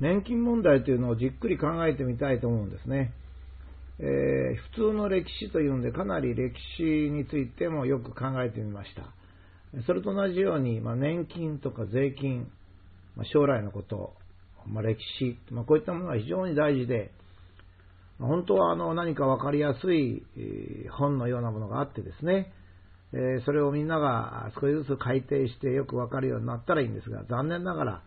年金問題というのをじっくり考えてみたいと思うんですね。えー、普通の歴史というんで、かなり歴史についてもよく考えてみました。それと同じように、まあ、年金とか税金、まあ、将来のこと、まあ、歴史、まあ、こういったものが非常に大事で、まあ本当はあの何か分かりやすい本のようなものがあってですね、それをみんなが少しずつ改定してよく分かるようになったらいいんですが、残念ながら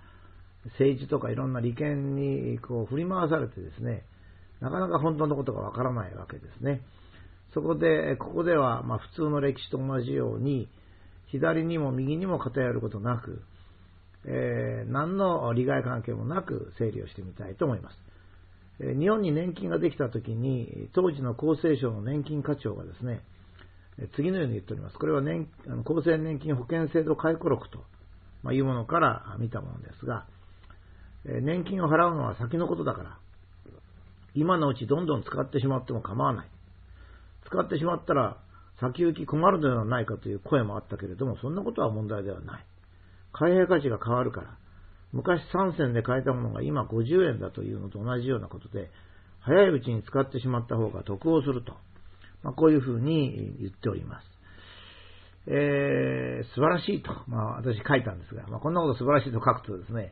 政治とかいろんな利権にこう振り回されてですね、なかなか本当のことが分からないわけですね。そこで、ここではま普通の歴史と同じように、左にも右にも偏ることなく、えー、何の利害関係もなく整理をしてみたいと思います。え日本に年金ができたときに、当時の厚生省の年金課長がですね、次のように言っております。これは年厚生年金保険制度回顧録というものから見たものですが、年金を払うのは先のことだから、今のうちどんどん使ってしまっても構わない。使ってしまったら先行き困るのではないかという声もあったけれども、そんなことは問題ではない。開閉価値が変わるから、昔3銭で買えたものが今50円だというのと同じようなことで、早いうちに使ってしまった方が得をすると、まあ、こういうふうに言っております。えー、素晴らしいと、まあ、私書いたんですが、まあ、こんなこと素晴らしいと書くとですね、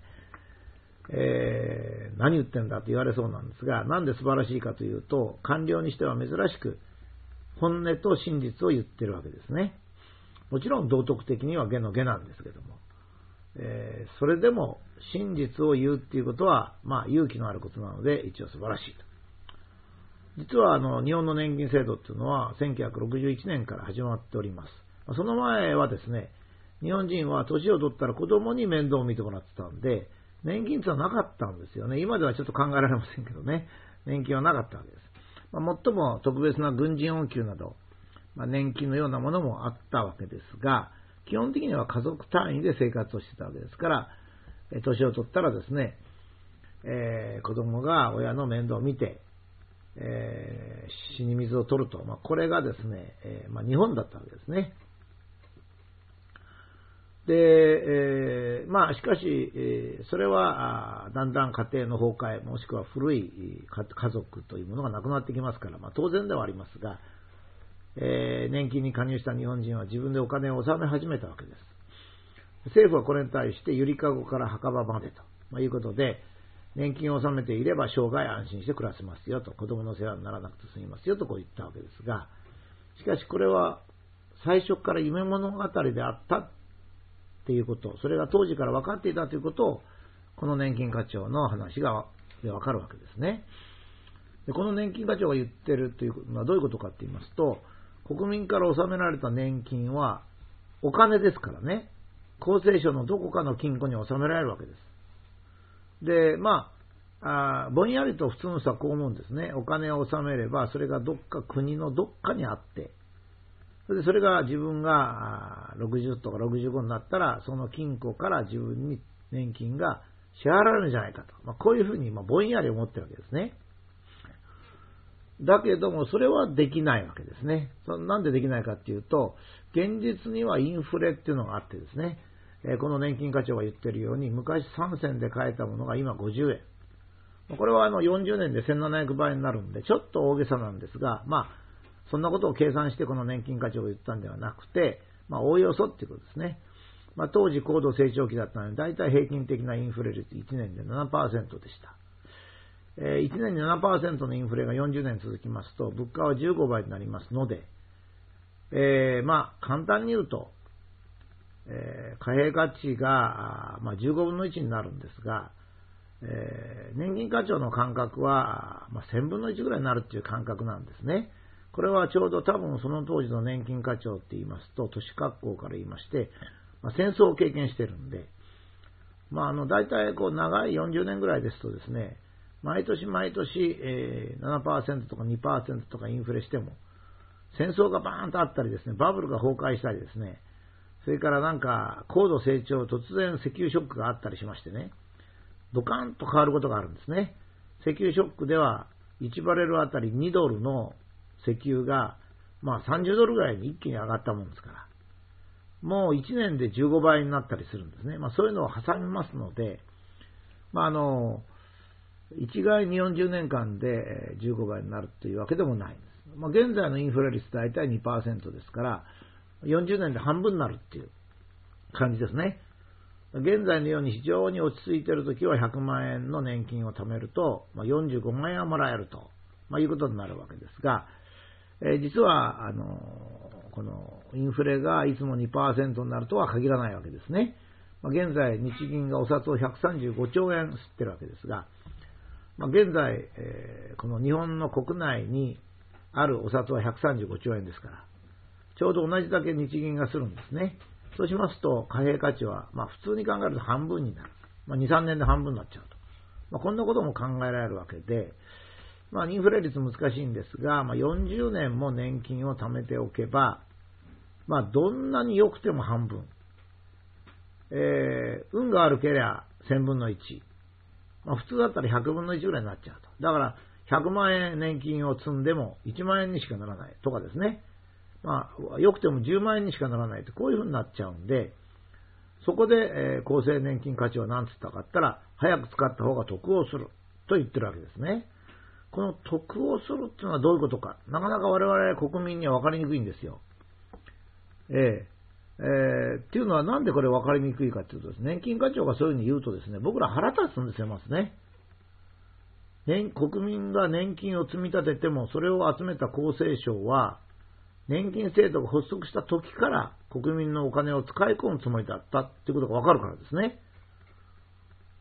えー、何言ってんだと言われそうなんですが、なんで素晴らしいかというと、官僚にしては珍しく、本音と真実を言ってるわけですね。もちろん道徳的には下の下なんですけども、えー、それでも真実を言うっていうことは、まあ勇気のあることなので、一応素晴らしいと。実はあの日本の年金制度っていうのは1961年から始まっております。その前はですね、日本人は年を取ったら子供に面倒を見てもらってたんで、年金ってのはなかったんですよね。今ではちょっと考えられませんけどね。年金はなかったわけです。まあ、最も特別な軍人恩給など、まあ、年金のようなものもあったわけですが、基本的には家族単位で生活をしてたわけですから、年を取ったらですね、えー、子供が親の面倒を見て、えー、死に水を取ると、まあ、これがですね、えー、まあ、日本だったわけですね。で、えー、まあ、しかし、えー、それは、だんだん家庭の崩壊、もしくは古い家族というものがなくなってきますから、まあ、当然ではありますが、えー、年金に加入した日本人は自分でお金を納め始めたわけです。政府はこれに対して、ゆりかごから墓場までと、まあ、いうことで、年金を納めていれば生涯安心して暮らせますよと、子供の世話にならなくて済みますよとこう言ったわけですが、しかしこれは最初から夢物語であったっていうこと、それが当時から分かっていたということを、この年金課長の話が分かるわけですね。でこの年金課長が言ってるというのはどういうことかって言いますと、国民から納められた年金はお金ですからね、厚生省のどこかの金庫に納められるわけです。で、まあ、あぼんやりと普通の人はこう思うんですね。お金を納めれば、それがどっか国のどっかにあって、それでそれが自分が60とか65になったら、その金庫から自分に年金が支払われるんじゃないかと。まあ、こういうふうにまぼんやり思ってるわけですね。だけども、それはできないわけですね。なんでできないかっていうと、現実にはインフレっていうのがあってですね、この年金課長が言ってるように、昔3銭で買えたものが今50円。これはあの40年で1700倍になるんで、ちょっと大げさなんですが、まあ、そんなことを計算してこの年金課長が言ったんではなくて、まあ、おおよそっていうことですね。まあ、当時高度成長期だったので、大体平均的なインフレ率1年で7%でした。え1年に7%のインフレが40年続きますと、物価は15倍になりますので、えー、まあ、簡単に言うと、えー、貨幣価値が、まあ、15分の1になるんですが、えー、年金課長の感覚は、まあ、1000分の1ぐらいになるっていう感覚なんですね。これはちょうど多分その当時の年金課長って言いますと、都市格好から言いまして、まあ、戦争を経験してるんで、まあ、あの、大体こう長い40年ぐらいですとですね、毎年毎年、えー、7%とか2%とかインフレしても、戦争がバーンとあったりですね、バブルが崩壊したりですね、それからなんか高度成長、突然石油ショックがあったりしましてね、ドカンと変わることがあるんですね。石油ショックでは1バレルあたり2ドルの石油が、まあ30ドルぐらいに一気に上がったもんですから、もう1年で15倍になったりするんですね。まあそういうのを挟みますので、まああの、一概に40年間で15倍になるというわけでもないんです。まあ、現在のインフレ率大体2%ですから、40年で半分になるっていう感じですね。現在のように非常に落ち着いているときは100万円の年金を貯めると、まあ、45万円はもらえると、まあ、いうことになるわけですが、え、実は、あのこのインフレがいつも2%になるとは限らないわけですね。まあ、現在、日銀がお札を135兆円吸ってるわけですが、まあ、現在、え、この日本の国内にあるお札は135兆円ですから、ちょうど同じだけ日銀がするんですね。そうしますと、貨幣価値は、まあ、普通に考えると半分になる。まあ、2、3年で半分になっちゃうと。まあ、こんなことも考えられるわけで、まあ、インフレ率難しいんですが、まあ、40年も年金を貯めておけば、まあ、どんなに良くても半分。えー、運が悪ければ1000分の1。まあ、普通だったら100分の1ぐらいになっちゃうと。だから、100万円年金を積んでも1万円にしかならないとかですね。まあ、良くても10万円にしかならないと、こういうふうになっちゃうんで、そこで、えー、厚生年金価値は何つったかったら、早く使った方が得をすると言ってるわけですね。この得をするっていうのはどういうことか。なかなか我々国民には分かりにくいんですよ。えええー、っていうのはなんでこれ分かりにくいかっていうとですね、年金課長がそういうふうに言うとですね、僕ら腹立つんですよ、まずね。年国民が年金を積み立てても、それを集めた厚生省は、年金制度が発足した時から国民のお金を使い込むつもりだったっていうことがわかるからですね。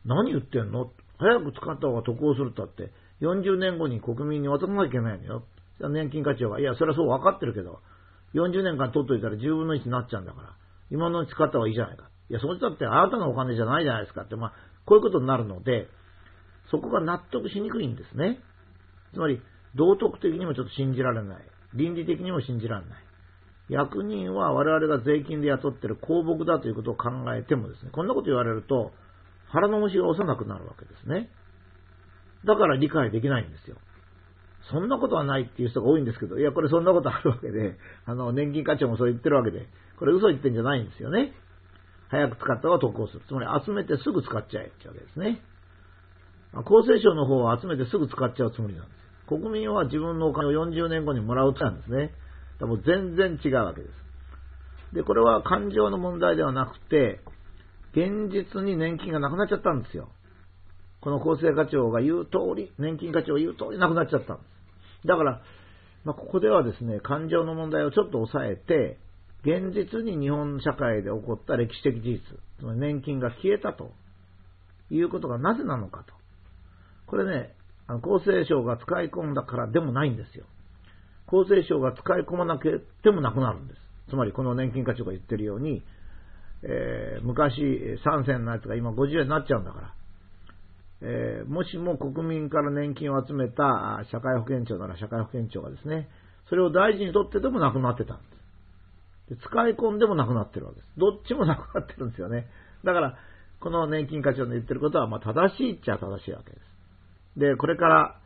何言ってんの？早く使った方が得をするったって、40年後に国民に渡さなきゃいけないのよ。年金課長が、いや、それはそう分かってるけど、40年間取っといたら10分の1になっちゃうんだから、今のうち使った方がいいじゃないか。いや、そうしたってあなたのお金じゃないじゃないですかって、まあ、こういうことになるので、そこが納得しにくいんですね。つまり、道徳的にもちょっと信じられない。倫理的にも信じられない。役人は我々が税金で雇ってる公僕だということを考えてもですね、こんなこと言われると腹の虫が押さなくなるわけですね。だから理解できないんですよ。そんなことはないっていう人が多いんですけど、いや、これそんなことあるわけで、あの、年金課長もそう言ってるわけで、これ嘘言ってんじゃないんですよね。早く使った方が得をする。つまり集めてすぐ使っちゃえってわけですね。厚生省の方は集めてすぐ使っちゃうつもりなんです。国民は自分のお金を40年後にもらうとなんですね。でも全然違うわけです。で、これは感情の問題ではなくて、現実に年金がなくなっちゃったんですよ。この厚生課長が言う通り、年金課長が言う通りなくなっちゃったんです。だから、まあ、ここではですね、感情の問題をちょっと抑えて、現実に日本社会で起こった歴史的事実、つまり年金が消えたということがなぜなのかと。これね、あの厚生省が使い込んだからでもないんですよ。厚生省が使い込まなくてもなくなるんです。つまりこの年金課長が言ってるように、えー、昔3銭のやつが今50円になっちゃうんだから、えー、もしも国民から年金を集めた社会保険庁なら社会保険庁がですね、それを大事にとってでもなくなってたんです。で使い込んでもなくなってるわけです。どっちもなくなってるんですよね。だから、この年金課長の言ってることは、まあ正しいっちゃ正しいわけです。で、これから、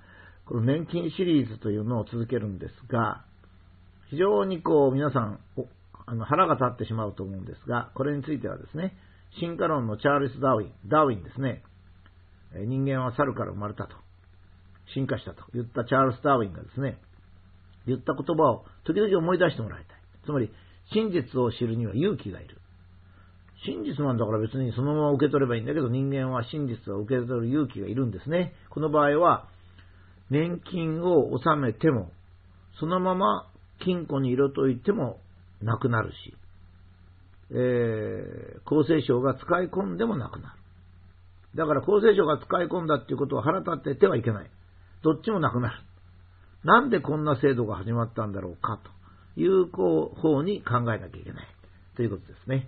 この年金シリーズというのを続けるんですが、非常にこう、皆さん、あの腹が立ってしまうと思うんですが、これについてはですね、進化論のチャールス・ダーウィン、ダーウィンですね、人間は猿から生まれたと、進化したと言ったチャールス・ダーウィンがですね、言った言葉を時々思い出してもらいたい。つまり、真実を知るには勇気がいる。真実なんだから別にそのまま受け取ればいいんだけど、人間は真実を受け取る勇気がいるんですね。この場合は、年金を納めても、そのまま金庫に入れといてもなくなるし、えー、厚生省が使い込んでもなくなる。だから厚生省が使い込んだっていうことを腹立っててはいけない。どっちもなくなる。なんでこんな制度が始まったんだろうかという方に考えなきゃいけないということですね。